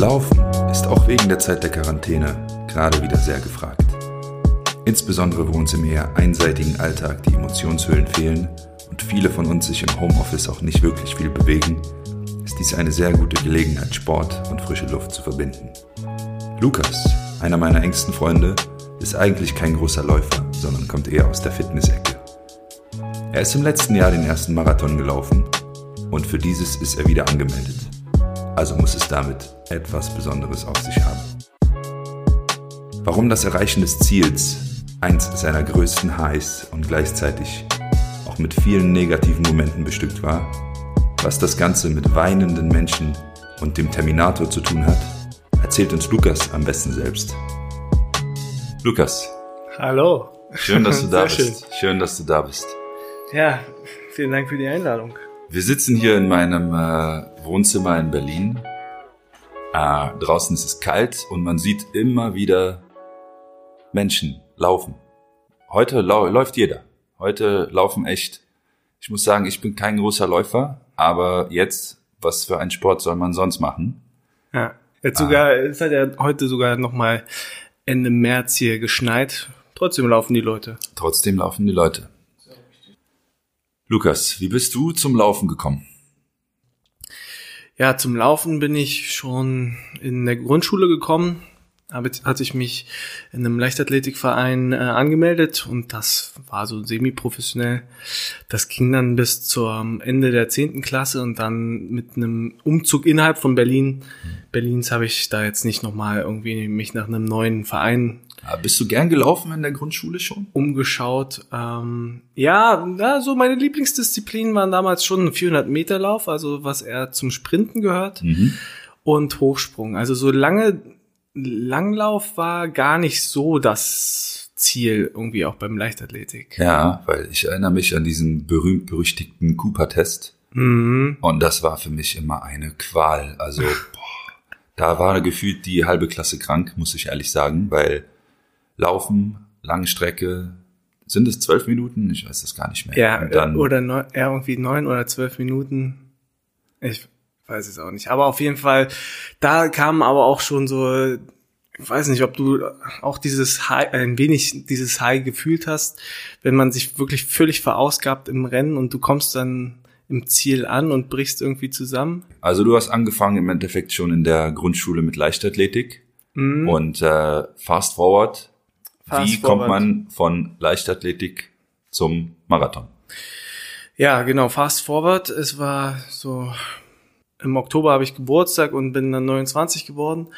Laufen ist auch wegen der Zeit der Quarantäne gerade wieder sehr gefragt. Insbesondere wo uns im eher einseitigen Alltag die Emotionshöhlen fehlen und viele von uns sich im Homeoffice auch nicht wirklich viel bewegen, ist dies eine sehr gute Gelegenheit, Sport und frische Luft zu verbinden. Lukas, einer meiner engsten Freunde, ist eigentlich kein großer Läufer, sondern kommt eher aus der Fitness-Ecke. Er ist im letzten Jahr den ersten Marathon gelaufen und für dieses ist er wieder angemeldet. Also muss es damit etwas Besonderes auf sich haben. Warum das Erreichen des Ziels eins seiner größten Highs und gleichzeitig auch mit vielen negativen Momenten bestückt war, was das Ganze mit weinenden Menschen und dem Terminator zu tun hat, erzählt uns Lukas am besten selbst. Lukas. Hallo. Schön, dass du da Sehr bist. Schön. dass du da bist. Ja, vielen Dank für die Einladung. Wir sitzen hier in meinem äh, Wohnzimmer in Berlin. Äh, draußen ist es kalt und man sieht immer wieder Menschen laufen. Heute lau läuft jeder. Heute laufen echt. Ich muss sagen, ich bin kein großer Läufer, aber jetzt, was für einen Sport soll man sonst machen? Ja, jetzt sogar, es hat ja heute sogar nochmal Ende März hier geschneit. Trotzdem laufen die Leute. Trotzdem laufen die Leute. Lukas, wie bist du zum Laufen gekommen? Ja, zum Laufen bin ich schon in der Grundschule gekommen. Habe, hatte ich mich in einem Leichtathletikverein äh, angemeldet und das war so semi-professionell. Das ging dann bis zum Ende der zehnten Klasse und dann mit einem Umzug innerhalb von Berlin, Berlins habe ich da jetzt nicht nochmal irgendwie mich nach einem neuen Verein Bist du gern gelaufen in der Grundschule schon? umgeschaut. Ähm, ja, ja, so meine Lieblingsdisziplinen waren damals schon 400 Meter Lauf, also was eher zum Sprinten gehört Mhm. und Hochsprung. Also so lange Langlauf war gar nicht so das Ziel irgendwie auch beim Leichtathletik. Ja, weil ich erinnere mich an diesen berühmt-berüchtigten Cooper-Test. Mhm. Und das war für mich immer eine Qual. Also, boah, da war gefühlt die halbe Klasse krank, muss ich ehrlich sagen, weil Laufen, lange Strecke, sind es zwölf Minuten? Ich weiß das gar nicht mehr. Ja, Und dann, oder neun, ja, irgendwie neun oder zwölf Minuten. Ich weiß es auch nicht. Aber auf jeden Fall, da kam aber auch schon so, ich weiß nicht, ob du auch dieses High, ein wenig dieses High gefühlt hast, wenn man sich wirklich völlig verausgabt im Rennen und du kommst dann im Ziel an und brichst irgendwie zusammen. also du hast angefangen im Endeffekt schon in der Grundschule mit Leichtathletik Mhm. und äh, fast forward. Fast Wie kommt forward. man von Leichtathletik zum Marathon? Ja, genau, fast forward. Es war so, im Oktober habe ich Geburtstag und bin dann 29 geworden.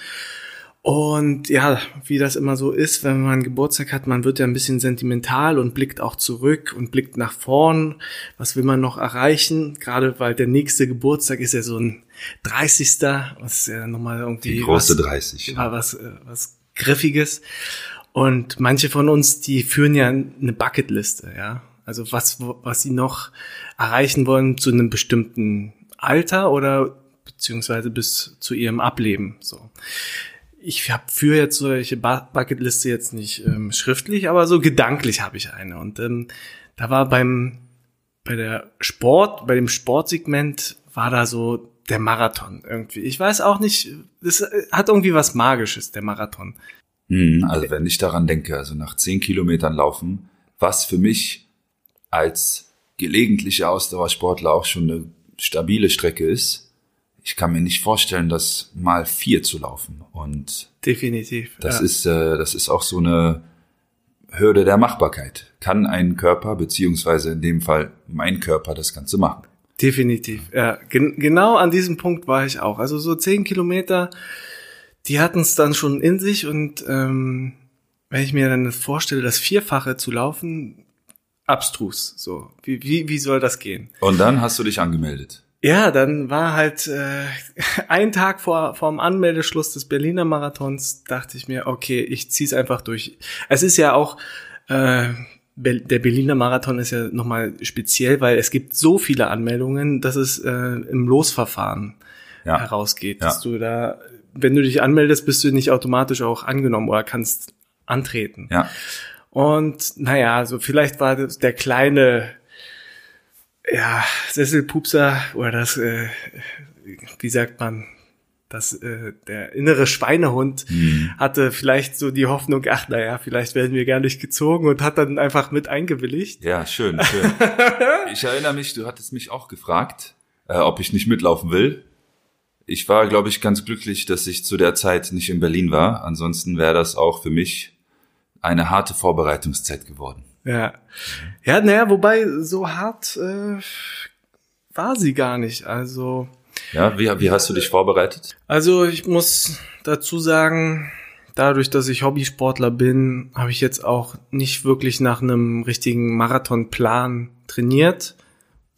Und ja, wie das immer so ist, wenn man Geburtstag hat, man wird ja ein bisschen sentimental und blickt auch zurück und blickt nach vorn. Was will man noch erreichen? Gerade weil der nächste Geburtstag ist ja so ein 30. Was ist ja nochmal irgendwie Die große was, 30. war was, äh, was Griffiges. Und manche von uns, die führen ja eine Bucketliste, ja. Also was, was sie noch erreichen wollen zu einem bestimmten Alter oder beziehungsweise bis zu ihrem Ableben, so. Ich habe für jetzt solche Bu- Bucketliste jetzt nicht ähm, schriftlich, aber so gedanklich habe ich eine. Und ähm, da war beim bei der Sport, bei dem Sportsegment war da so der Marathon irgendwie. Ich weiß auch nicht, das äh, hat irgendwie was Magisches, der Marathon. Mhm, also wenn ich daran denke, also nach zehn Kilometern laufen, was für mich als gelegentlicher Ausdauersportler auch schon eine stabile Strecke ist, ich kann mir nicht vorstellen, das mal vier zu laufen. Und Definitiv. das ja. ist, äh, das ist auch so eine Hürde der Machbarkeit. Kann ein Körper, beziehungsweise in dem Fall mein Körper, das Ganze machen? Definitiv, ja. Gen genau an diesem Punkt war ich auch. Also so zehn Kilometer, die hatten es dann schon in sich und ähm, wenn ich mir dann vorstelle, das Vierfache zu laufen, abstrus. So, wie, wie, wie soll das gehen? Und dann hast du dich angemeldet. Ja, dann war halt äh, ein Tag vor vor dem Anmeldeschluss des Berliner Marathons, dachte ich mir, okay, ich zieh's einfach durch. Es ist ja auch äh, der Berliner Marathon ist ja nochmal speziell, weil es gibt so viele Anmeldungen, dass es äh, im Losverfahren Ja. herausgeht, Ja. dass du da, wenn du dich anmeldest, bist du nicht automatisch auch angenommen oder kannst antreten. Ja. Und naja, so vielleicht war das der kleine ja, Sesselpupser oder das, äh, wie sagt man, das, äh, der innere Schweinehund Mhm. hatte vielleicht so die Hoffnung, ach naja, vielleicht werden wir gar nicht gezogen und hat dann einfach mit eingewilligt. Ja, schön, schön. ich erinnere mich, du hattest mich auch gefragt, äh, ob ich nicht mitlaufen will. Ich war, glaube ich, ganz glücklich, dass ich zu der Zeit nicht in Berlin war. Ansonsten wäre das auch für mich eine harte Vorbereitungszeit geworden. Ja. Ja, naja, wobei so hart äh, war sie gar nicht. Also, Ja, wie, wie hast du dich vorbereitet? also ich muss dazu sagen, dadurch, dass ich Hobbysportler bin, habe ich jetzt auch nicht wirklich nach einem richtigen Marathonplan trainiert,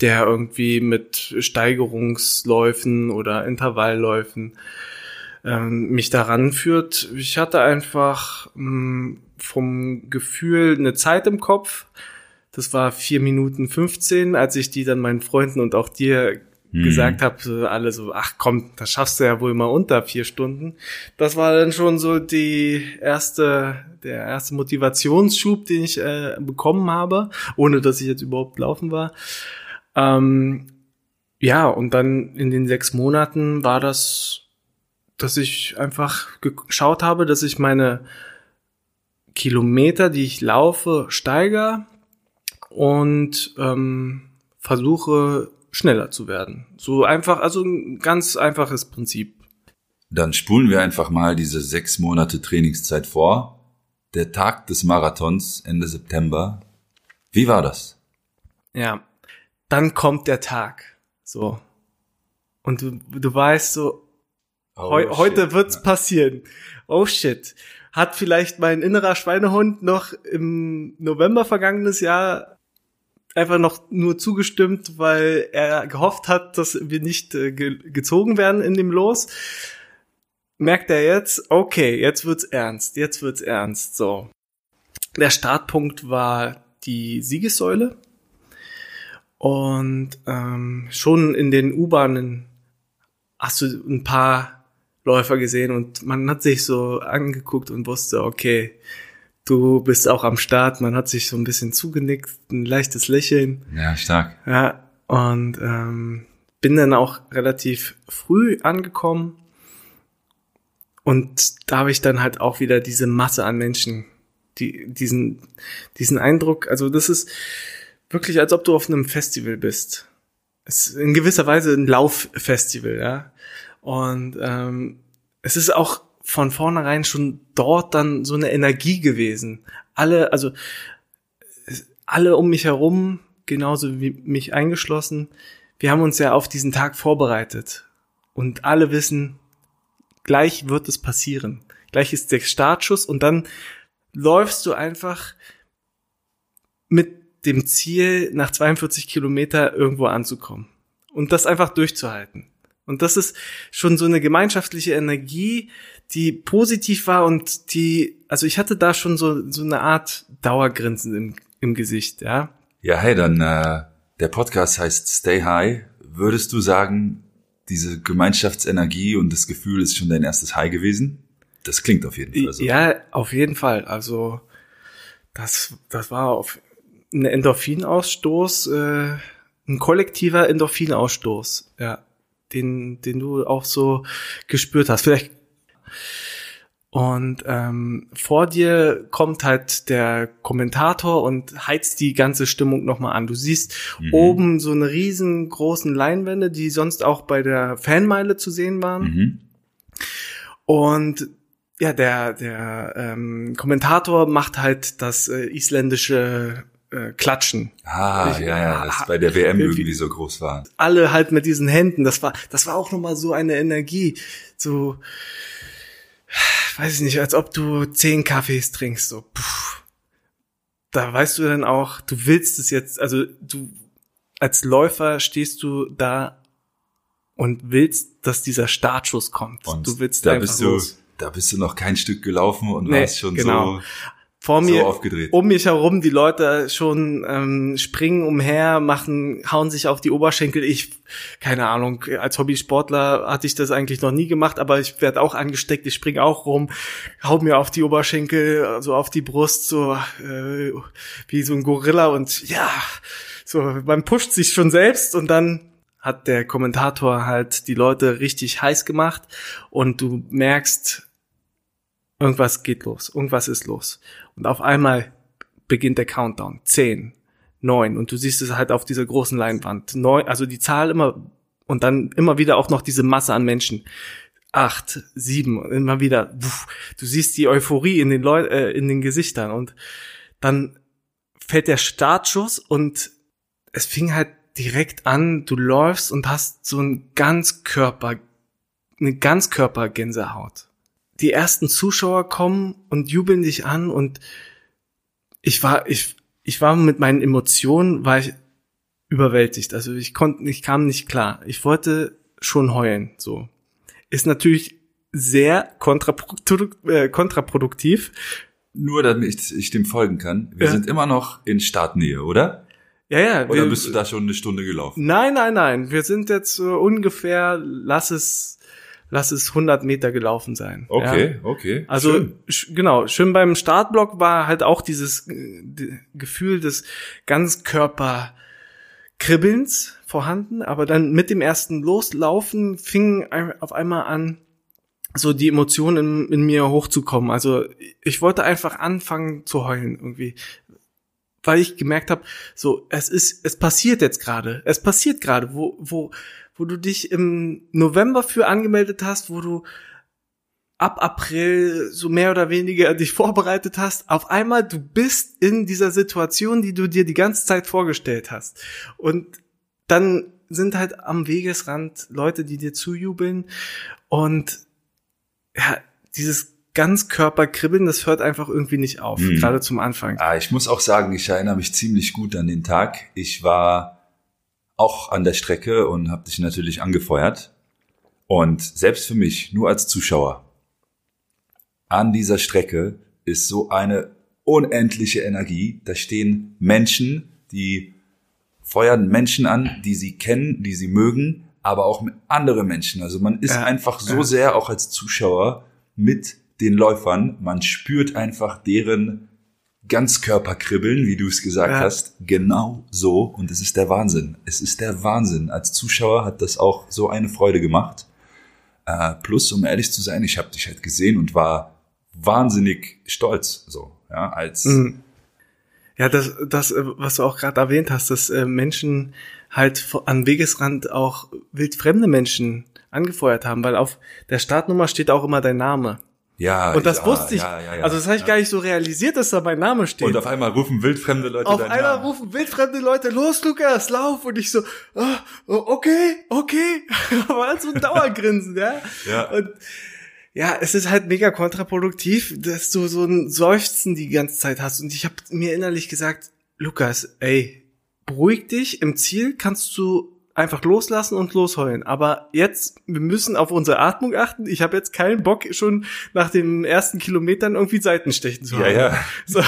der irgendwie mit Steigerungsläufen oder Intervallläufen ähm, mich daran führt. Ich hatte einfach mh, vom Gefühl eine Zeit im Kopf. Das war vier Minuten 15, als ich die dann meinen Freunden und auch dir gesagt habe, alle so, ach komm, das schaffst du ja wohl mal unter vier Stunden. Das war dann schon so die erste, der erste Motivationsschub, den ich äh, bekommen habe, ohne dass ich jetzt überhaupt laufen war. Ähm, ja, und dann in den sechs Monaten war das, dass ich einfach geschaut habe, dass ich meine Kilometer, die ich laufe, steigere und ähm, versuche schneller zu werden. So einfach, also ein ganz einfaches Prinzip. Dann spulen wir einfach mal diese sechs Monate Trainingszeit vor. Der Tag des Marathons, Ende September. Wie war das? Ja. Dann kommt der Tag. So. Und du, du weißt so, heu, Oh, heute shit. wird's passieren. Oh shit. Hat vielleicht mein innerer Schweinehund noch im November vergangenes Jahr einfach noch nur zugestimmt, weil er gehofft hat, dass wir nicht äh, ge gezogen werden in dem Los. Merkt er jetzt, okay, jetzt wird's ernst, jetzt wird's ernst, so. Der Startpunkt war die Siegessäule. Und ähm, schon in den U-Bahnen hast du ein paar Läufer gesehen und man hat sich so angeguckt und wusste, okay, du bist auch am Start. Man hat sich so ein bisschen zugenickt, ein leichtes Lächeln. Ja, stark. Ja, und ähm, bin dann auch relativ früh angekommen. Und da habe ich dann halt auch wieder diese Masse an Menschen, die, diesen, diesen Eindruck, also das ist wirklich, als ob du auf einem Festival bist. Es ist in gewisser Weise ein Lauffestival, ja. Und ähm, es ist auch von vornherein schon dort dann so eine Energie gewesen. Alle, also alle um mich herum, genauso wie mich eingeschlossen, wir haben uns ja auf diesen Tag vorbereitet. Und alle wissen, gleich wird es passieren. Gleich ist der Startschuss und dann läufst du einfach mit dem Ziel, nach 42 Kilometer irgendwo anzukommen. Und das einfach durchzuhalten. Und das ist schon so eine gemeinschaftliche Energie, die positiv war und die, also ich hatte da schon so, so eine Art Dauergrinsen im, im Gesicht, ja. Ja, hey, dann äh, der Podcast heißt Stay High. Würdest du sagen, diese Gemeinschaftsenergie und das Gefühl ist schon dein erstes High gewesen? Das klingt auf jeden Fall so. Ja, auf jeden Fall. Also das, das war auf ein Endorphinausstoß, äh, ein kollektiver Endorphinausstoß, ja, den, den du auch so gespürt hast. Vielleicht und ähm, vor dir kommt halt der Kommentator und heizt die ganze Stimmung nochmal an. Du siehst Mhm. oben so eine riesengroßen Leinwände, die sonst auch bei der Fanmeile zu sehen waren. Mhm. Und ja, der, der ähm, Kommentator macht halt das äh, isländische äh, Klatschen. Ah, Ich- ja, ja, das bei der WM Irgendwie- irgendwie so groß war. Alle halt mit diesen Händen. Das war, das war auch nochmal so eine Energie. So, weiß ich nicht, als ob du zehn Kaffees trinkst. So, puh. Da weißt du dann auch, du willst es jetzt, also du als Läufer stehst du da und willst, dass dieser Startschuss kommt. Und du willst da bist du, los. da bist du noch kein Stück gelaufen und Nee, warst schon genau. so, vor so mir aufgedreht. um mich herum die Leute schon ähm, springen umher, machen, hauen sich auf die Oberschenkel. Ich, keine Ahnung, als Hobbysportler hatte ich das eigentlich noch nie gemacht, aber ich werde auch angesteckt, ich spring auch rum, hau mir auf die Oberschenkel, also auf die Brust, so äh, wie so ein Gorilla und ja, so man pusht sich schon selbst und dann hat der Kommentator halt die Leute richtig heiß gemacht und du merkst, irgendwas geht los, irgendwas ist los. Und auf einmal beginnt der Countdown. Zehn, neun und du siehst es halt auf dieser großen Leinwand. Neun, also die Zahl immer und dann immer wieder auch noch diese Masse an Menschen. Acht, sieben, immer wieder. Du siehst die Euphorie in den Leuten, äh, in den Gesichtern und dann fällt der Startschuss und es fing halt direkt an, du läufst und hast so ein Ganzkörper, eine Ganzkörpergänsehaut. Die ersten Zuschauer kommen und jubeln dich an und ich war, ich, ich war mit meinen Emotionen, war ich überwältigt. Also ich konnte, ich kam nicht klar. Ich wollte schon heulen, so. Ist natürlich sehr kontraproduktiv, äh, kontraproduktiv. Nur damit ich dem folgen kann. Wir ja. sind immer noch in Startnähe, oder? Ja, ja. Oder wir, bist du da schon eine Stunde gelaufen? Nein, nein, nein. Wir sind jetzt so ungefähr, lass es, lass es 100 Meter gelaufen sein. Okay, ja. okay. Also schön. Sch genau, schön beim Startblock war halt auch dieses äh, Gefühl des Ganzkörper-Kribbelns vorhanden, aber dann mit dem ersten Loslaufen fing auf einmal an, so die Emotionen in, in mir hochzukommen. Also ich wollte einfach anfangen zu heulen irgendwie, weil ich gemerkt habe, so es ist, es passiert jetzt gerade, es passiert gerade, wo wo wo du dich im November für angemeldet hast, wo du ab April so mehr oder weniger dich vorbereitet hast, auf einmal du bist in dieser Situation, die du dir die ganze Zeit vorgestellt hast. Und dann sind halt am Wegesrand Leute, die dir zujubeln und ja, dieses Ganzkörperkribbeln, das hört einfach irgendwie nicht auf, hm. gerade zum Anfang. Ah, ich muss auch sagen, ich erinnere mich ziemlich gut an den Tag. Ich war auch an der Strecke und habe dich natürlich angefeuert. Und selbst für mich, nur als Zuschauer, an dieser Strecke ist so eine unendliche Energie. Da stehen Menschen, die feuern Menschen an, die sie kennen, die sie mögen, aber auch mit anderen Menschen. Also man ist ja, einfach so ja. sehr auch als Zuschauer mit den Läufern. Man spürt einfach deren Ganzkörperkribbeln, wie du es gesagt ja. hast. Genau so. Und es ist der Wahnsinn. Es ist der Wahnsinn. Als Zuschauer hat das auch so eine Freude gemacht. Äh, plus, um ehrlich zu sein, ich habe dich halt gesehen und war wahnsinnig stolz. So, ja, als mhm. Ja, das, das, äh, was du auch gerade erwähnt hast, dass äh, Menschen halt an Wegesrand auch wildfremde Menschen angefeuert haben, weil auf der Startnummer steht auch immer dein Name. Ja, und das ich, wusste ich. Ja, ja, ja, also das habe ich gar nicht so realisiert, dass da mein Name steht. Und auf einmal rufen wildfremde Leute Auf einmal Namen. rufen wildfremde Leute, los Lukas, lauf. Und ich so, oh, okay, okay. Aber so ein Dauergrinsen, ja. ja. Und ja, es ist halt mega kontraproduktiv, dass du so ein Seufzen die ganze Zeit hast. Und ich habe mir innerlich gesagt, Lukas, ey, beruhig dich, im Ziel kannst du einfach loslassen und losheulen. Aber jetzt, wir müssen auf unsere Atmung achten. Ich habe jetzt keinen Bock, schon nach den ersten Kilometern irgendwie Seitenstechen zu haben. Ja, ja. So.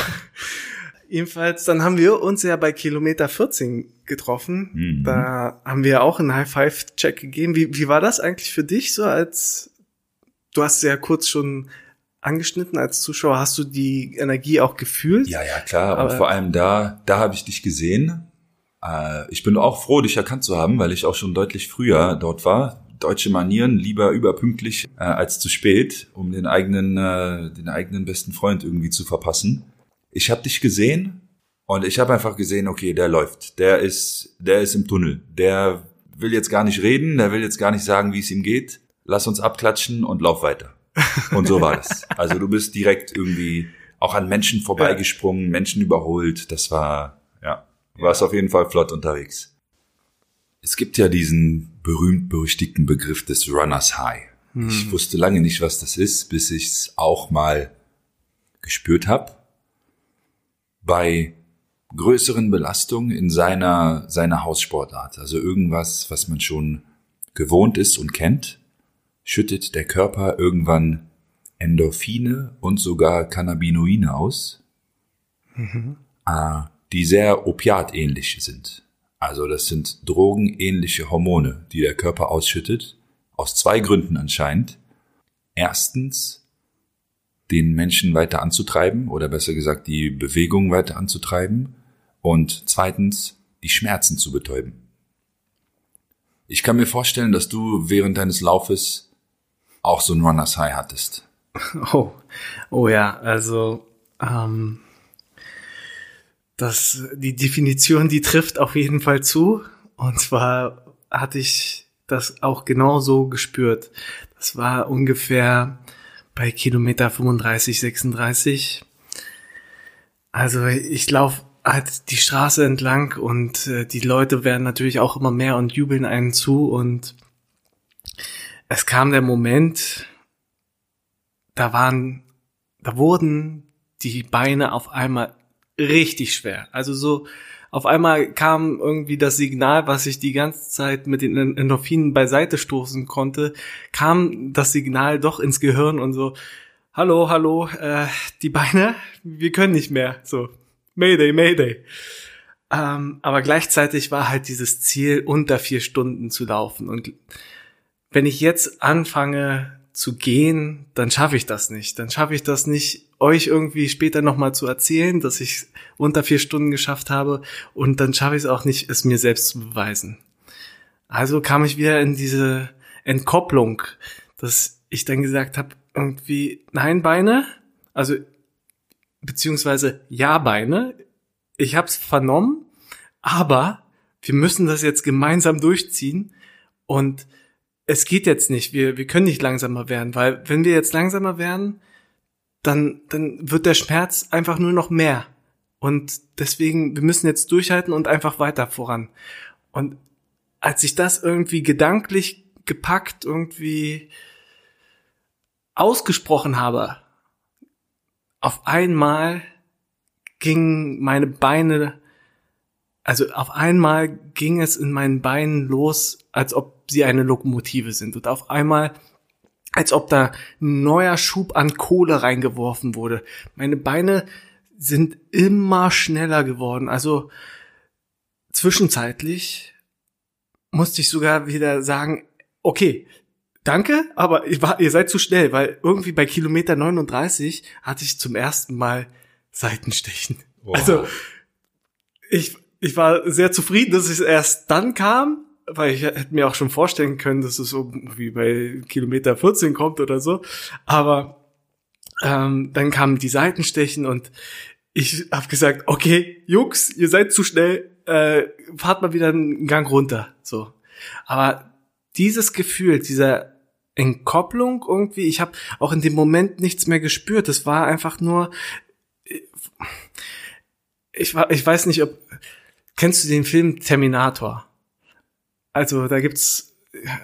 Jedenfalls, dann haben wir uns ja bei Kilometer 14 getroffen. Mhm. Da haben wir auch einen High-Five-Check gegeben. Wie, wie war das eigentlich für dich so als, du hast ja kurz schon angeschnitten als Zuschauer. Hast du die Energie auch gefühlt? Ja, ja, klar. Aber und vor allem da, da habe ich dich gesehen äh, ich bin auch froh, dich erkannt zu haben, weil ich auch schon deutlich früher dort war. Deutsche Manieren, lieber überpünktlich äh, als zu spät, um den eigenen, äh, den eigenen besten Freund irgendwie zu verpassen. Ich habe dich gesehen und ich habe einfach gesehen, okay, der läuft, der ist, der ist im Tunnel, der will jetzt gar nicht reden, der will jetzt gar nicht sagen, wie es ihm geht. Lass uns abklatschen und lauf weiter. Und so war das. Also du bist direkt irgendwie auch an Menschen vorbeigesprungen, Menschen überholt. Das war warst auf jeden Fall flott unterwegs. Es gibt ja diesen berühmt-berüchtigten Begriff des Runners High. Hm. Ich wusste lange nicht, was das ist, bis ich es auch mal gespürt habe. Bei größeren Belastungen in seiner, seiner Haussportart, also irgendwas, was man schon gewohnt ist und kennt, schüttet der Körper irgendwann Endorphine und sogar Cannabinoide aus. Mhm. Ah, die sehr opiatähnlich sind. Also das sind drogenähnliche Hormone, die der Körper ausschüttet, aus zwei Gründen anscheinend. Erstens, den Menschen weiter anzutreiben oder besser gesagt die Bewegung weiter anzutreiben und zweitens, die Schmerzen zu betäuben. Ich kann mir vorstellen, dass du während deines Laufes auch so ein Runners High hattest. Oh, oh ja, also ähm, das, die Definition, die trifft auf jeden Fall zu. Und zwar hatte ich das auch genau so gespürt. Das war ungefähr bei Kilometer 35, 36. Also ich laufe halt die Straße entlang und äh, die Leute werden natürlich auch immer mehr und jubeln einen zu und es kam der Moment, da waren, da wurden die Beine auf einmal richtig schwer. Also so, auf einmal kam irgendwie das Signal, was ich die ganze Zeit mit den Endorphinen beiseite stoßen konnte, kam das Signal doch ins Gehirn und so, hallo, hallo, äh, die Beine, wir können nicht mehr. So, Mayday, Mayday. Ähm, aber gleichzeitig war halt dieses Ziel, unter vier Stunden zu laufen. Und wenn ich jetzt anfange zu gehen, dann schaffe ich das nicht. Dann schaffe ich das nicht, euch irgendwie später nochmal zu erzählen, dass ich unter vier Stunden geschafft habe. Und dann schaffe ich es auch nicht, es mir selbst zu beweisen. Also kam ich wieder in diese Entkopplung, dass ich dann gesagt habe, irgendwie, nein, Beine, also beziehungsweise ja, Beine, ich hab's vernommen, aber wir müssen das jetzt gemeinsam durchziehen. Und es geht jetzt nicht, wir, wir können nicht langsamer werden, weil wenn wir jetzt langsamer werden, dann, dann wird der Schmerz einfach nur noch mehr. Und deswegen, wir müssen jetzt durchhalten und einfach weiter voran. Und als ich das irgendwie gedanklich gepackt, irgendwie ausgesprochen habe, auf einmal gingen meine Beine, also auf einmal ging es in meinen Beinen los, als ob sie eine Lokomotive sind. Und auf einmal, als ob da ein neuer Schub an Kohle reingeworfen wurde. Meine Beine sind immer schneller geworden. Also zwischenzeitlich musste ich sogar wieder sagen, okay, danke, aber war, ihr seid zu schnell, weil irgendwie bei Kilometer 39 hatte ich zum ersten Mal Seitenstechen. Wow. Also ich, ich war sehr zufrieden, dass es erst dann kam, weil ich hätte mir auch schon vorstellen können, dass es so wie bei Kilometer 14 kommt oder so. Aber ähm, dann kamen die Seitenstechen und ich habe gesagt, okay, Jux, ihr seid zu schnell, äh, fahrt mal wieder einen Gang runter. So. Aber dieses Gefühl, dieser Entkopplung irgendwie. Ich habe auch in dem Moment nichts mehr gespürt. Es war einfach nur. Ich, war, ich weiß nicht, ob. Kennst du den Film Terminator? Also da gibt's.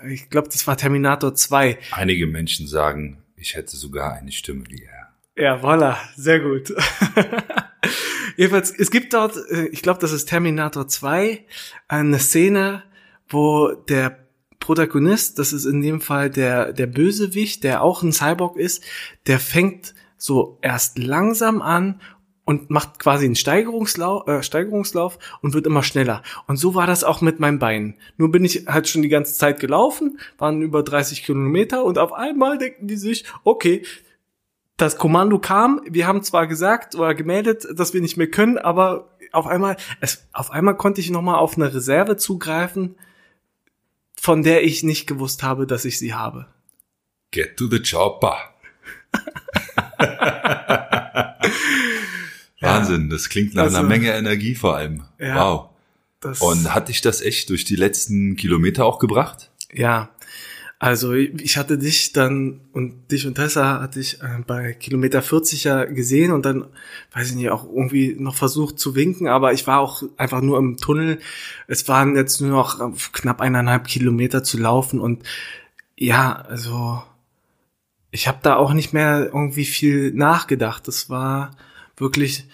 Ich glaube, das war Terminator 2. Einige Menschen sagen, ich hätte sogar eine Stimme wie er. Ja, voilà, sehr gut. Jedenfalls, es gibt dort, äh, ich glaube, das ist Terminator 2, eine Szene, wo der Protagonist, das ist in dem Fall der, der Bösewicht, der auch ein Cyborg ist, der fängt so erst langsam an und macht quasi einen Steigerungslauf, äh, Steigerungslauf und wird immer schneller. Und so war das auch mit meinen Beinen. Nur bin ich halt schon die ganze Zeit gelaufen, waren über 30 Kilometer und auf einmal denken die sich, okay, das Kommando kam, wir haben zwar gesagt oder gemeldet, dass wir nicht mehr können, aber auf einmal, es, auf einmal konnte ich nochmal auf eine Reserve zugreifen, von der ich nicht gewusst habe, dass ich sie habe. Get to the chopper. Wahnsinn, das klingt nach also, einer Menge Energie vor allem. Ja, wow. Und hat dich das echt durch die letzten Kilometer auch gebracht? Ja, also ich hatte dich dann und dich und Tessa hatte ich äh, bei Kilometer 40 ja gesehen und dann, weiß ich nicht, auch irgendwie noch versucht zu winken, aber ich war auch einfach nur im Tunnel. Es waren jetzt nur noch äh, knapp eineinhalb Kilometer zu laufen und ja, also ich habe da auch nicht mehr irgendwie viel nachgedacht. Das war wirklich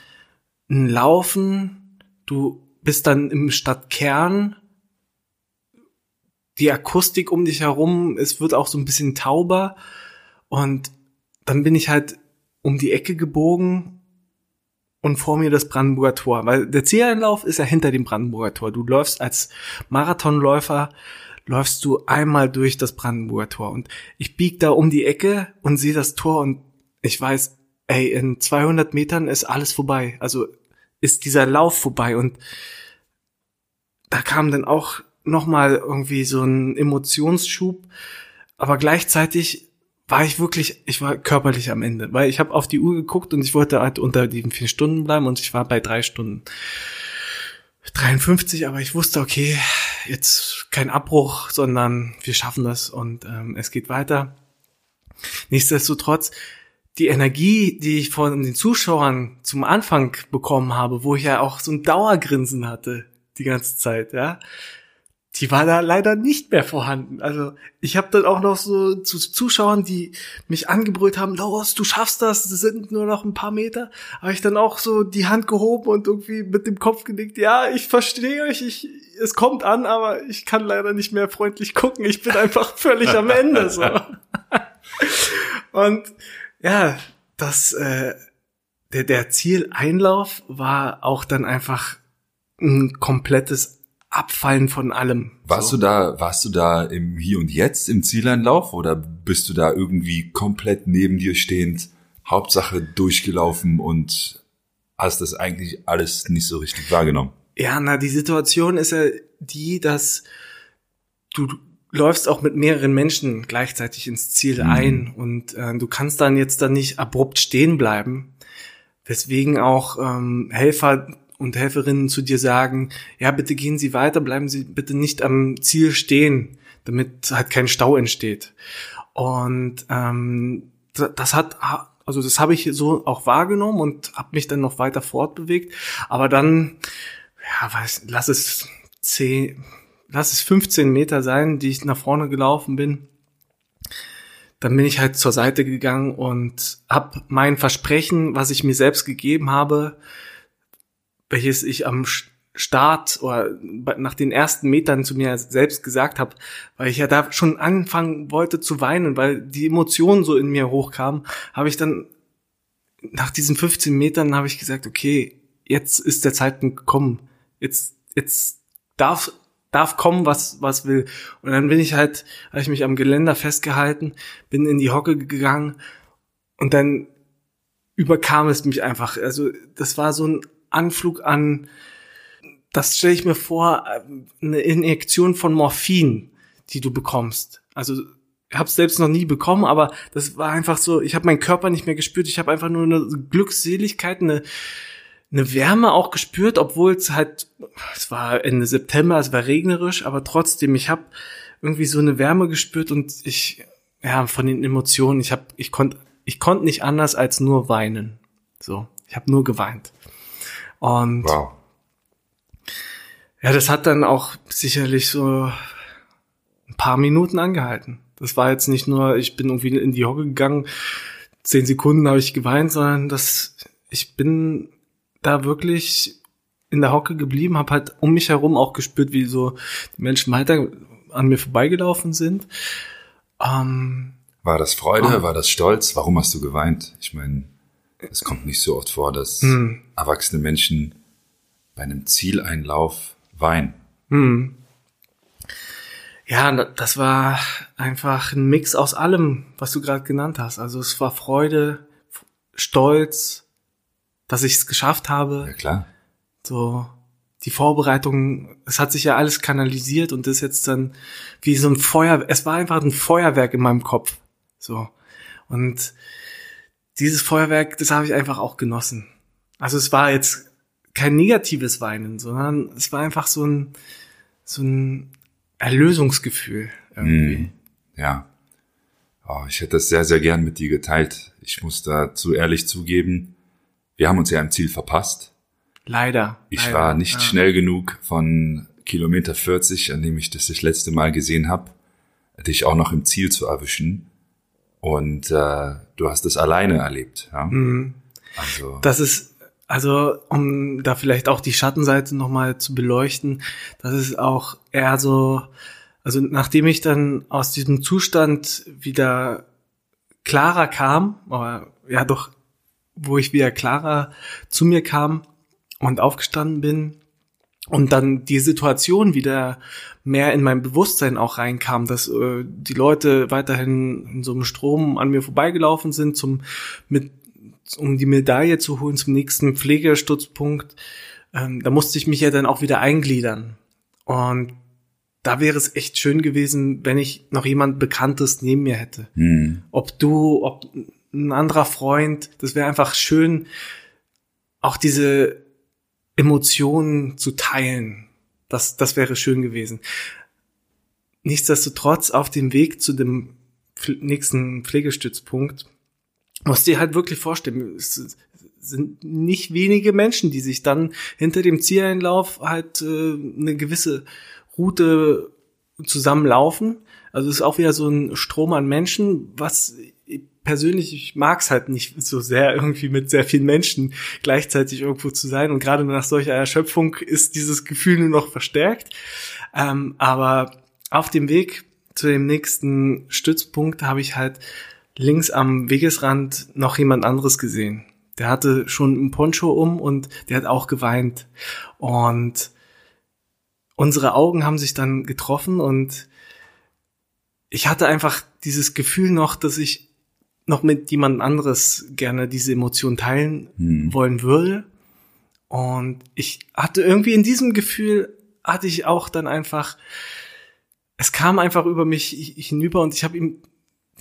Laufen. Du bist dann im Stadtkern die Akustik um dich herum, es wird auch so ein bisschen tauber und dann bin ich halt um die Ecke gebogen und vor mir das Brandenburger Tor, weil der Zieleinlauf ist ja hinter dem Brandenburger Tor. Du läufst als Marathonläufer läufst du einmal durch das Brandenburger Tor und ich bieg da um die Ecke und sehe das Tor und ich weiß, ey, in 200 Metern ist alles vorbei. Also ist dieser Lauf vorbei und da kam dann auch nochmal irgendwie so ein Emotionsschub, aber gleichzeitig war ich wirklich, ich war körperlich am Ende, weil ich habe auf die Uhr geguckt und ich wollte halt unter den vier Stunden bleiben und ich war bei drei Stunden 53, aber ich wusste, okay, jetzt kein Abbruch, sondern wir schaffen das und ähm, es geht weiter. Nichtsdestotrotz, die Energie, die ich von den Zuschauern zum Anfang bekommen habe, wo ich ja auch so ein Dauergrinsen hatte die ganze Zeit, ja, die war da leider nicht mehr vorhanden. Also ich habe dann auch noch so zu Zuschauern, die mich angebrüllt haben, los, du schaffst das, das sind nur noch ein paar Meter, habe ich dann auch so die Hand gehoben und irgendwie mit dem Kopf genickt, ja, ich verstehe euch, ich, es kommt an, aber ich kann leider nicht mehr freundlich gucken, ich bin einfach völlig am Ende. So. und ja, das, äh, der, der Zieleinlauf war auch dann einfach ein komplettes Abfallen von allem. Warst so. du da, warst du da im Hier und Jetzt im Zieleinlauf oder bist du da irgendwie komplett neben dir stehend, Hauptsache durchgelaufen und hast das eigentlich alles nicht so richtig wahrgenommen? Ja, na, die Situation ist ja die, dass du läufst auch mit mehreren Menschen gleichzeitig ins Ziel mhm. ein und äh, du kannst dann jetzt dann nicht abrupt stehen bleiben. Weswegen auch ähm, Helfer und Helferinnen zu dir sagen, ja, bitte gehen Sie weiter, bleiben Sie bitte nicht am Ziel stehen, damit halt kein Stau entsteht. Und ähm, das hat, also das habe ich so auch wahrgenommen und habe mich dann noch weiter fortbewegt. Aber dann, ja, weiß, lass es zehn, lass es 15 Meter sein, die ich nach vorne gelaufen bin. Dann bin ich halt zur Seite gegangen und habe mein Versprechen, was ich mir selbst gegeben habe, welches ich am Start oder nach den ersten Metern zu mir selbst gesagt habe, weil ich ja da schon anfangen wollte zu weinen, weil die Emotionen so in mir hochkamen, habe ich dann nach diesen 15 Metern habe ich gesagt, okay, jetzt ist der Zeitpunkt gekommen. Jetzt, jetzt darf, darf kommen, was, was will. Und dann bin ich halt, habe ich mich am Geländer festgehalten, bin in die Hocke gegangen und dann überkam es mich einfach. Also, das war so ein Anflug an, das stelle ich mir vor, eine Injektion von Morphin, die du bekommst. Also habe es selbst noch nie bekommen, aber das war einfach so, ich habe meinen Körper nicht mehr gespürt, ich habe einfach nur eine Glückseligkeit, eine, eine Wärme auch gespürt, obwohl es halt, es war Ende September, es war regnerisch, aber trotzdem, ich habe irgendwie so eine Wärme gespürt und ich, ja, von den Emotionen, ich habe, ich konnte, ich konnte nicht anders als nur weinen. So, ich habe nur geweint. Und wow. ja, das hat dann auch sicherlich so ein paar Minuten angehalten. Das war jetzt nicht nur, ich bin irgendwie in die Hocke gegangen, zehn Sekunden habe ich geweint, sondern das, ich bin da wirklich in der Hocke geblieben, habe halt um mich herum auch gespürt, wie so die Menschen weiter an mir vorbeigelaufen sind. Ähm, war das Freude? Ähm, war das Stolz? Warum hast du geweint? Ich meine, es kommt nicht so oft vor, dass hm. erwachsene Menschen bei einem Zieleinlauf weinen. Hm. Ja, das war einfach ein Mix aus allem, was du gerade genannt hast. Also es war Freude, Stolz, dass ich es geschafft habe. Ja, klar. So, die Vorbereitung, es hat sich ja alles kanalisiert und das jetzt dann wie so ein Feuer, es war einfach ein Feuerwerk in meinem Kopf. So. Und dieses Feuerwerk, das habe ich einfach auch genossen. Also es war jetzt kein negatives Weinen, sondern es war einfach so ein, so ein Erlösungsgefühl irgendwie. Mm, ja. Oh, ich hätte das sehr, sehr gern mit dir geteilt. Ich muss dazu ehrlich zugeben, wir haben uns ja im Ziel verpasst. Leider. Ich leider, war nicht ja. schnell genug von Kilometer 40, an dem ich das das letzte Mal gesehen habe, dich auch noch im Ziel zu erwischen. Und äh, du hast es alleine erlebt. Ja? Mhm. Also. Das ist, also um da vielleicht auch die Schattenseite nochmal zu beleuchten, das ist auch eher so, also nachdem ich dann aus diesem Zustand wieder klarer kam, aber ja doch, wo ich wieder klarer zu mir kam und aufgestanden bin, und dann die Situation wieder mehr in mein Bewusstsein auch reinkam, dass äh, die Leute weiterhin in so einem Strom an mir vorbeigelaufen sind, zum mit um die Medaille zu holen zum nächsten Pflegestutzpunkt. Ähm, da musste ich mich ja dann auch wieder eingliedern. Und da wäre es echt schön gewesen, wenn ich noch jemand Bekanntes neben mir hätte. Hm. Ob du, ob ein anderer Freund, das wäre einfach schön, auch diese Emotionen zu teilen. Das, das wäre schön gewesen. Nichtsdestotrotz auf dem Weg zu dem nächsten Pflegestützpunkt musst dir halt wirklich vorstellen, es sind nicht wenige Menschen, die sich dann hinter dem Zieleinlauf halt äh, eine gewisse Route zusammenlaufen. Also es ist auch wieder so ein Strom an Menschen, was persönlich, ich mag es halt nicht so sehr, irgendwie mit sehr vielen Menschen gleichzeitig irgendwo zu sein. Und gerade nach solcher Erschöpfung ist dieses Gefühl nur noch verstärkt. Ähm, aber auf dem Weg zu dem nächsten Stützpunkt habe ich halt links am Wegesrand noch jemand anderes gesehen. Der hatte schon ein Poncho um und der hat auch geweint. Und unsere Augen haben sich dann getroffen und ich hatte einfach dieses Gefühl noch, dass ich noch mit jemand anderes gerne diese Emotion teilen Hm. wollen würde. Und ich hatte irgendwie in diesem Gefühl hatte ich auch dann einfach, es kam einfach über mich hinüber und ich habe ihm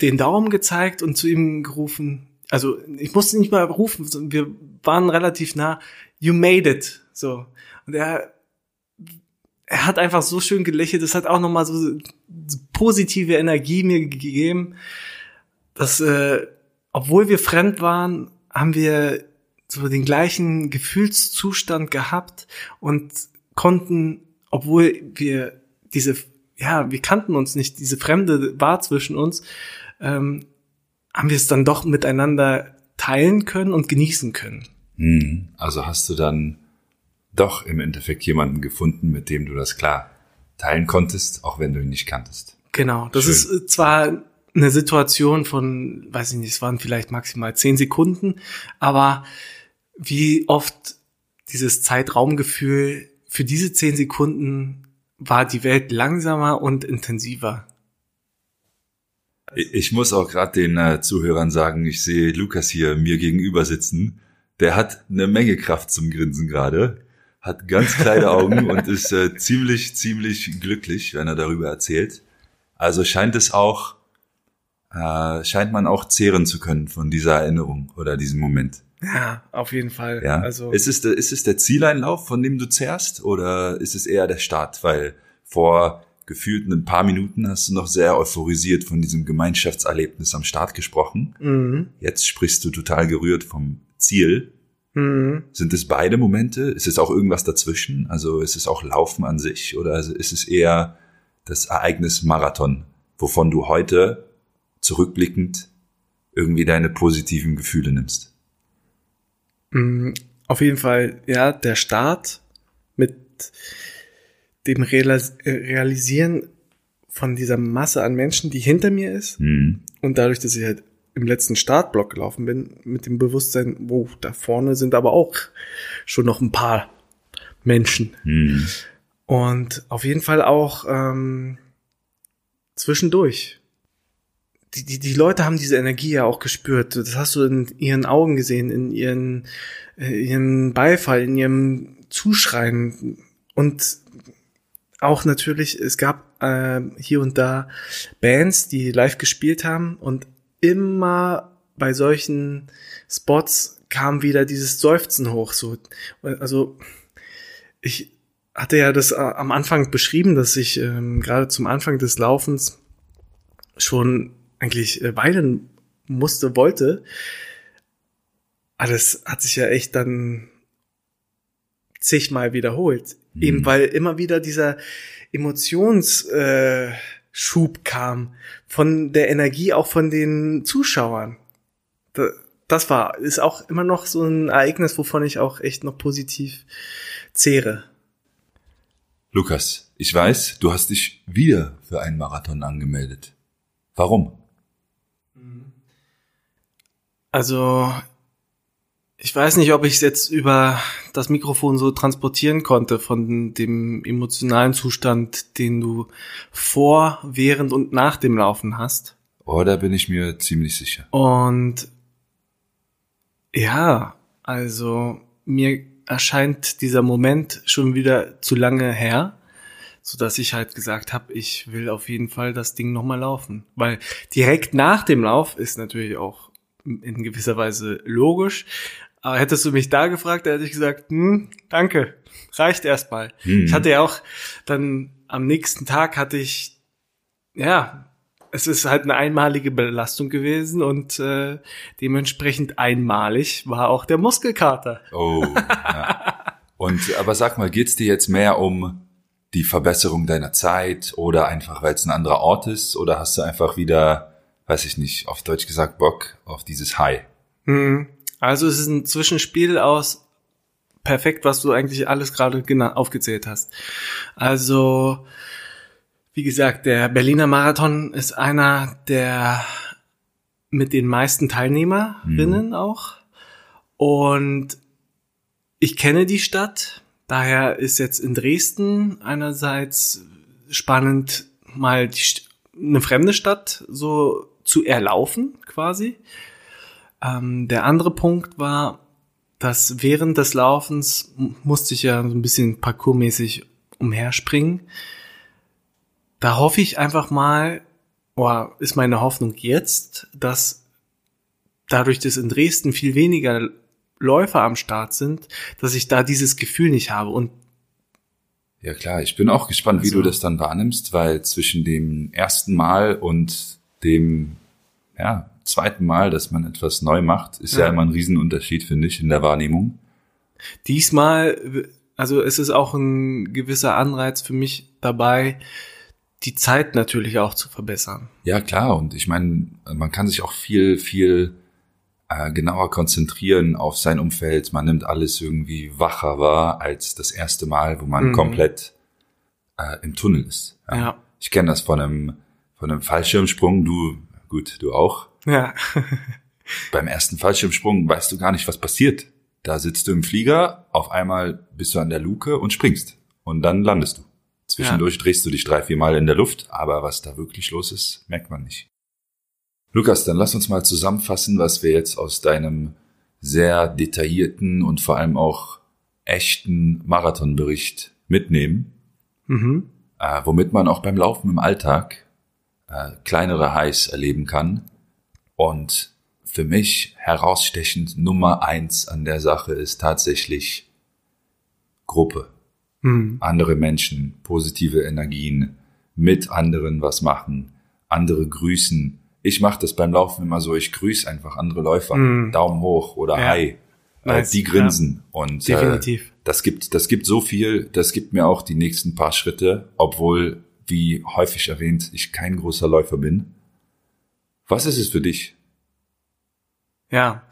den Daumen gezeigt und zu ihm gerufen. Also ich musste nicht mal rufen, wir waren relativ nah. You made it. So und er er hat einfach so schön gelächelt. Das hat auch noch mal so, so positive Energie mir gegeben, dass äh, obwohl wir fremd waren, haben wir so den gleichen Gefühlszustand gehabt und konnten, obwohl wir diese, ja, wir kannten uns nicht, diese Fremde war zwischen uns, ähm, haben wir es dann doch miteinander teilen können und genießen können. Hm. Also hast du dann doch im Endeffekt jemanden gefunden, mit dem du das klar teilen konntest, auch wenn du ihn nicht kanntest. Genau, das Schön. ist äh, zwar eine Situation von, weiß ich nicht, es waren vielleicht maximal zehn Sekunden, aber wie oft dieses Zeitraumgefühl für diese zehn Sekunden war die Welt langsamer und intensiver. Ich muss auch gerade den äh, Zuhörern sagen, ich sehe Lukas hier mir gegenüber sitzen. Der hat eine Menge Kraft zum Grinsen gerade, hat ganz kleine Augen und ist äh, ziemlich, ziemlich glücklich, wenn er darüber erzählt. Also scheint es auch, äh, scheint man auch zehren zu können von dieser Erinnerung oder diesem Moment. Ja, auf jeden Fall. Ja. Also ist es, der- ist es der Zieleinlauf, von dem du zehrst, oder ist es eher der Start? Weil vor gefühlt ein paar Minuten hast du noch sehr euphorisiert von diesem Gemeinschaftserlebnis am Start gesprochen. mhm, Jetzt sprichst du total gerührt vom Ziel. mhm. Sind es beide Momente? Ist es auch irgendwas dazwischen? Also ist es auch Laufen an sich oder ist es eher das Ereignis Marathon, wovon du heute zurückblickend irgendwie deine positiven Gefühle nimmst? Mm, Auf jeden Fall, ja, der Start mit dem Realis Realisieren von dieser Masse an Menschen, die hinter mir ist Hm. und dadurch, dass ich halt im letzten Startblock gelaufen bin, mit dem Bewusstsein, wow, da vorne sind aber auch schon noch ein paar Menschen. Hm. Und auf jeden Fall auch ähm, zwischendurch. Die, die, die Leute haben diese Energie ja auch gespürt. Das hast du in ihren Augen gesehen, in ihren, äh, ihren Beifall, in ihrem Zuschreien. Und auch natürlich, es gab äh, hier und da Bands, die live gespielt haben und immer bei solchen Spots kam wieder dieses Seufzen hoch. So, also ich hatte ja das äh, am Anfang beschrieben, dass ich ähm, gerade zum Anfang des Laufens schon eigentlich äh, weinen musste, wollte. Aber das hat sich ja echt dann zigmal wiederholt. Mhm. Eben weil immer wieder dieser Emotionsschub äh, Schub kam von der Energie auch von den Zuschauern. Da, das war, ist auch immer noch so ein Ereignis, wovon ich auch echt noch positiv zehre. Lukas, ich weiß, du hast dich wieder für einen Marathon angemeldet. Warum? Also, ich weiß nicht, ob ich es jetzt über das Mikrofon so transportieren konnte von dem emotionalen Zustand, den du vor, während und nach dem Laufen hast. Oh, da bin ich mir ziemlich sicher. Und ja, also mir erscheint dieser Moment schon wieder zu lange her, so dass ich halt gesagt habe, ich will auf jeden Fall das Ding nochmal laufen. Weil direkt nach dem Lauf ist natürlich auch in gewisser Weise logisch. Aber hättest du mich da gefragt, da hätte ich gesagt, hm, danke, reicht erstmal. Mhm. Ich hatte ja auch dann am nächsten Tag hatte ich, ja, es ist halt eine einmalige Belastung gewesen und äh, dementsprechend einmalig war auch der Muskelkater. Oh. Ja. Und aber sag mal, geht's dir jetzt mehr um die Verbesserung deiner Zeit oder einfach, weil es ein anderer Ort ist oder hast du einfach wieder, weiß ich nicht, auf Deutsch gesagt, Bock auf dieses High? Hm. Also es ist ein Zwischenspiel aus perfekt, was du eigentlich alles gerade aufgezählt hast. Also, wie gesagt, der Berliner Marathon ist einer der mit den meisten Teilnehmerinnen mhm. auch. Und ich kenne die Stadt. Daher ist jetzt in Dresden einerseits spannend, mal die, eine fremde Stadt so zu erlaufen, quasi. Ähm, der andere Punkt war, dass während des Laufens musste ich ja so ein bisschen parkourmäßig umherspringen. Da hoffe ich einfach mal, oder ist meine Hoffnung jetzt, dass dadurch, dass in Dresden viel weniger Läufer am Start sind, dass ich da dieses Gefühl nicht habe und ja klar, ich bin auch gespannt, also, wie du das dann wahrnimmst, weil zwischen dem ersten Mal und dem ja, zweiten Mal, dass man etwas neu macht, ist ja, ja immer ein Riesenunterschied, finde ich, in der Wahrnehmung. Diesmal, also es ist auch ein gewisser Anreiz für mich dabei, die Zeit natürlich auch zu verbessern. Ja, klar. Und ich meine, man kann sich auch viel, viel äh, genauer konzentrieren auf sein Umfeld. Man nimmt alles irgendwie wacher wahr als das erste Mal, wo man mhm. komplett äh, im Tunnel ist. Ja. ja. Ich kenne das von einem, von einem Fallschirmsprung. Du, gut, du auch. Ja. Beim ersten Fallschirmsprung weißt du gar nicht, was passiert. Da sitzt du im Flieger, auf einmal bist du an der Luke und springst. Und dann landest du. Zwischendurch ja. drehst du dich drei, vier Mal in der Luft, aber was da wirklich los ist, merkt man nicht. Lukas, dann lass uns mal zusammenfassen, was wir jetzt aus deinem sehr detaillierten und vor allem auch echten Marathonbericht mitnehmen, mhm. äh, womit man auch beim Laufen im Alltag äh, kleinere Highs erleben kann. Und für mich herausstechend Nummer eins an der Sache ist tatsächlich Gruppe. Mhm. Andere Menschen, positive Energien, mit anderen was machen, andere grüßen, ich mache das beim Laufen immer so, ich grüße einfach andere Läufer, mm. Daumen hoch oder ja. Hi. Äh, nice. die grinsen ja. und Definitiv. Äh, das gibt das gibt so viel, das gibt mir auch die nächsten paar Schritte, obwohl wie häufig erwähnt, ich kein großer Läufer bin. Was ist es für dich? Ja,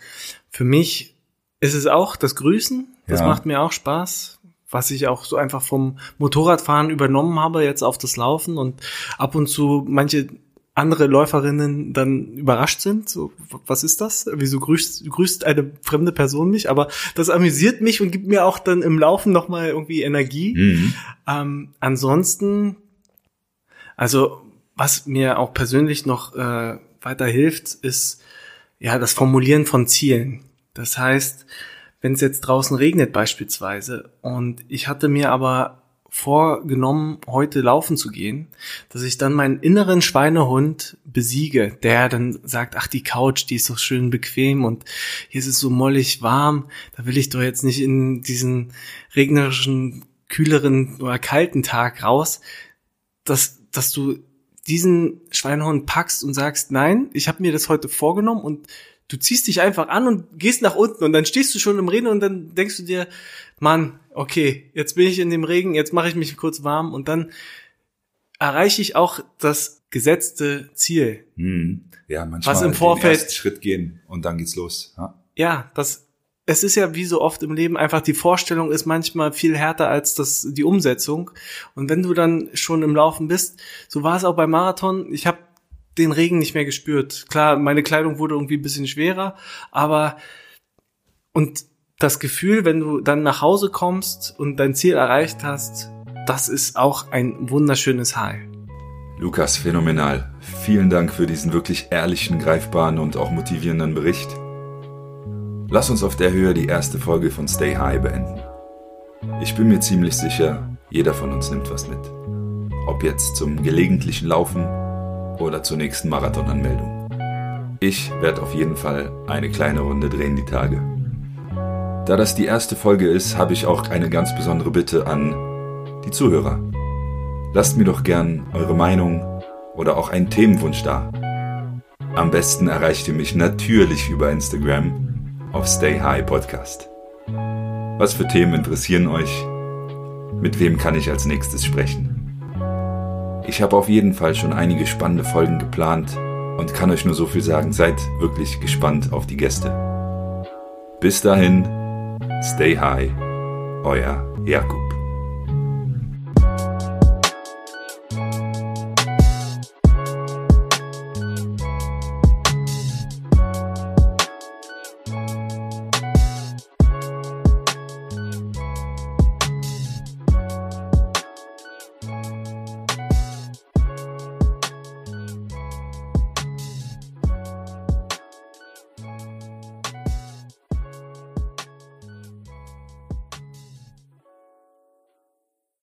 für mich ist es auch das Grüßen. Das ja. macht mir auch Spaß was ich auch so einfach vom Motorradfahren übernommen habe, jetzt auf das Laufen und ab und zu manche andere Läuferinnen dann überrascht sind. So, was ist das? Wieso grüßt, grüßt eine fremde Person mich? Aber das amüsiert mich und gibt mir auch dann im Laufen nochmal irgendwie Energie. Mhm. Ähm, ansonsten, also was mir auch persönlich noch äh, weiter hilft, ist ja das Formulieren von Zielen. Das heißt, wenn es jetzt draußen regnet beispielsweise und ich hatte mir aber vorgenommen, heute laufen zu gehen, dass ich dann meinen inneren Schweinehund besiege, der dann sagt, ach, die Couch, die ist doch schön bequem und hier ist es so mollig warm, da will ich doch jetzt nicht in diesen regnerischen, kühleren oder kalten Tag raus, dass, dass du diesen Schweinehund packst und sagst, nein, ich habe mir das heute vorgenommen und du ziehst dich einfach an und gehst nach unten und dann stehst du schon im Regen und dann denkst du dir, Mann, okay, jetzt bin ich in dem Regen, jetzt mache ich mich kurz warm und dann erreiche ich auch das gesetzte Ziel. Hm. Ja, manchmal was im Vorfeld den Schritt gehen und dann geht's los. Ja, ja das es ist ja wie so oft im Leben einfach die Vorstellung ist manchmal viel härter als das die Umsetzung und wenn du dann schon im Laufen bist, so war es auch beim Marathon, ich habe den Regen nicht mehr gespürt. Klar, meine Kleidung wurde irgendwie ein bisschen schwerer, aber und das Gefühl, wenn du dann nach Hause kommst und dein Ziel erreicht hast, das ist auch ein wunderschönes High. Lukas, phänomenal. Vielen Dank für diesen wirklich ehrlichen, greifbaren und auch motivierenden Bericht. Lass uns auf der Höhe die erste Folge von Stay High beenden. Ich bin mir ziemlich sicher, jeder von uns nimmt was mit. ob jetzt zum gelegentlichen Laufen oder zur nächsten Marathonanmeldung. Ich werde auf jeden Fall eine kleine Runde drehen die Tage. Da das die erste Folge ist, habe ich auch eine ganz besondere Bitte an die Zuhörer. Lasst mir doch gern eure Meinung oder auch einen Themenwunsch da. Am besten erreicht ihr mich natürlich über Instagram auf Stay High Podcast. Was für Themen interessieren euch? Mit wem kann ich als nächstes sprechen? Ich habe auf jeden Fall schon einige spannende Folgen geplant und kann euch nur so viel sagen, seid wirklich gespannt auf die Gäste. Bis dahin, stay high, euer Jakub.